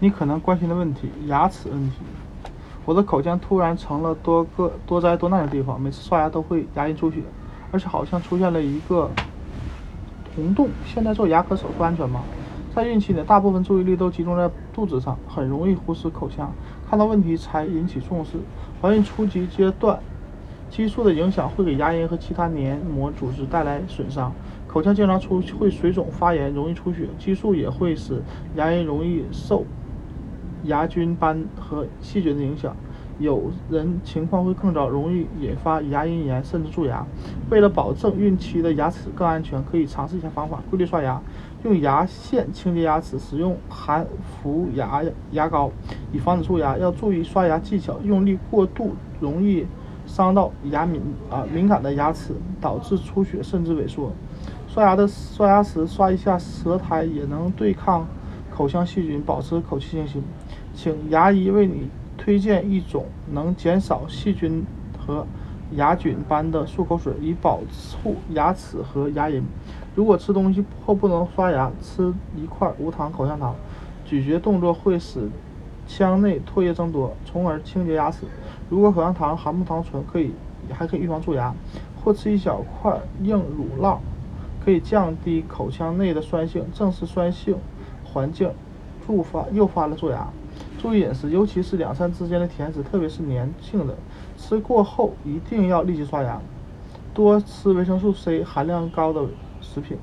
你可能关心的问题：牙齿问题。我的口腔突然成了多个多灾多难的地方，每次刷牙都会牙龈出血，而且好像出现了一个红洞。现在做牙科手术安全吗？在孕期呢，大部分注意力都集中在肚子上，很容易忽视口腔，看到问题才引起重视。怀孕初级阶段，激素的影响会给牙龈和其他黏膜组织带来损伤，口腔经常出会水肿发炎，容易出血。激素也会使牙龈容易受牙菌斑和细菌的影响。有人情况会更糟，容易引发牙龈炎甚至蛀牙。为了保证孕期的牙齿更安全，可以尝试一下方法：规律刷牙，用牙线清洁牙齿，使用含氟牙牙膏以防止蛀牙。要注意刷牙技巧，用力过度容易伤到牙敏啊敏感的牙齿，导致出血甚至萎缩。刷牙的刷牙时刷一下舌苔，也能对抗口腔细菌，保持口气清新。请牙医为你。推荐一种能减少细菌和牙菌斑的漱口水，以保护牙齿和牙龈。如果吃东西后不能刷牙，吃一块无糖口香糖，咀嚼动作会使腔内唾液增多，从而清洁牙齿。如果口香糖含木糖醇，可以还可以预防蛀牙。或吃一小块硬乳酪，可以降低口腔内的酸性。正是酸性环境诱发诱发了蛀牙。注意饮食，尤其是两餐之间的甜食，特别是粘性的，吃过后一定要立即刷牙。多吃维生素 C 含量高的食品，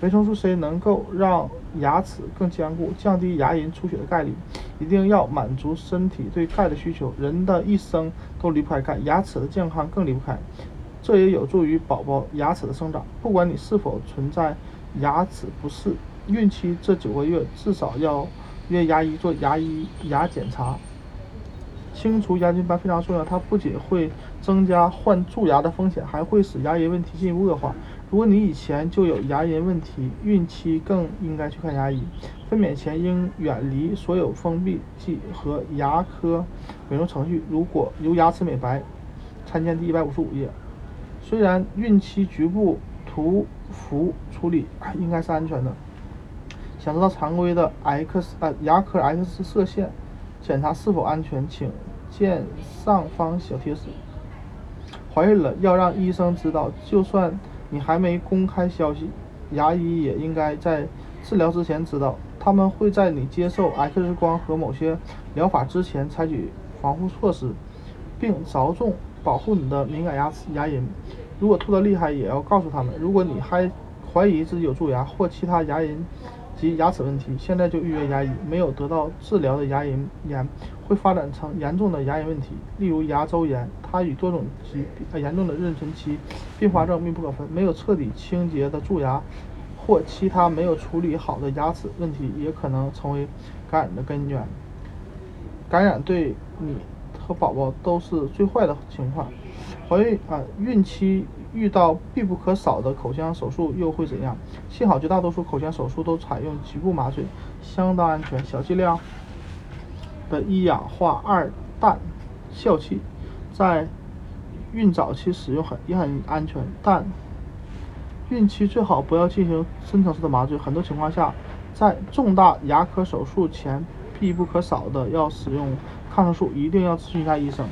维生素 C 能够让牙齿更坚固，降低牙龈出血的概率。一定要满足身体对钙的需求，人的一生都离不开钙，牙齿的健康更离不开。这也有助于宝宝牙齿的生长。不管你是否存在牙齿不适，孕期这九个月至少要。约牙医做牙医牙检查，清除牙菌斑非常重要。它不仅会增加患蛀牙的风险，还会使牙龈问题进一步恶化。如果你以前就有牙龈问题，孕期更应该去看牙医。分娩前应远离所有封闭剂和牙科美容程序。如果有牙齿美白，参见第一百五十五页。虽然孕期局部涂氟处理应该是安全的。想知道常规的 X 呃牙科 X 射线检查是否安全，请见上方小贴士。怀孕了要让医生知道，就算你还没公开消息，牙医也应该在治疗之前知道。他们会在你接受 X 光和某些疗法之前采取防护措施，并着重保护你的敏感牙齿牙龈。如果吐得厉害，也要告诉他们。如果你还怀疑自己有蛀牙或其他牙龈，及牙齿问题，现在就预约牙医。没有得到治疗的牙龈炎会发展成严重的牙龈问题，例如牙周炎。它与多种疾病严重的妊娠期并发症密不可分。没有彻底清洁的蛀牙或其他没有处理好的牙齿问题，也可能成为感染的根源。感染对你和宝宝都是最坏的情况。怀孕啊，孕期。遇到必不可少的口腔手术又会怎样？幸好绝大多数口腔手术都采用局部麻醉，相当安全。小剂量的一氧化二氮笑气在孕早期使用很也很安全，但孕期最好不要进行深层次的麻醉。很多情况下，在重大牙科手术前必不可少的要使用抗生素，一定要咨询一下医生。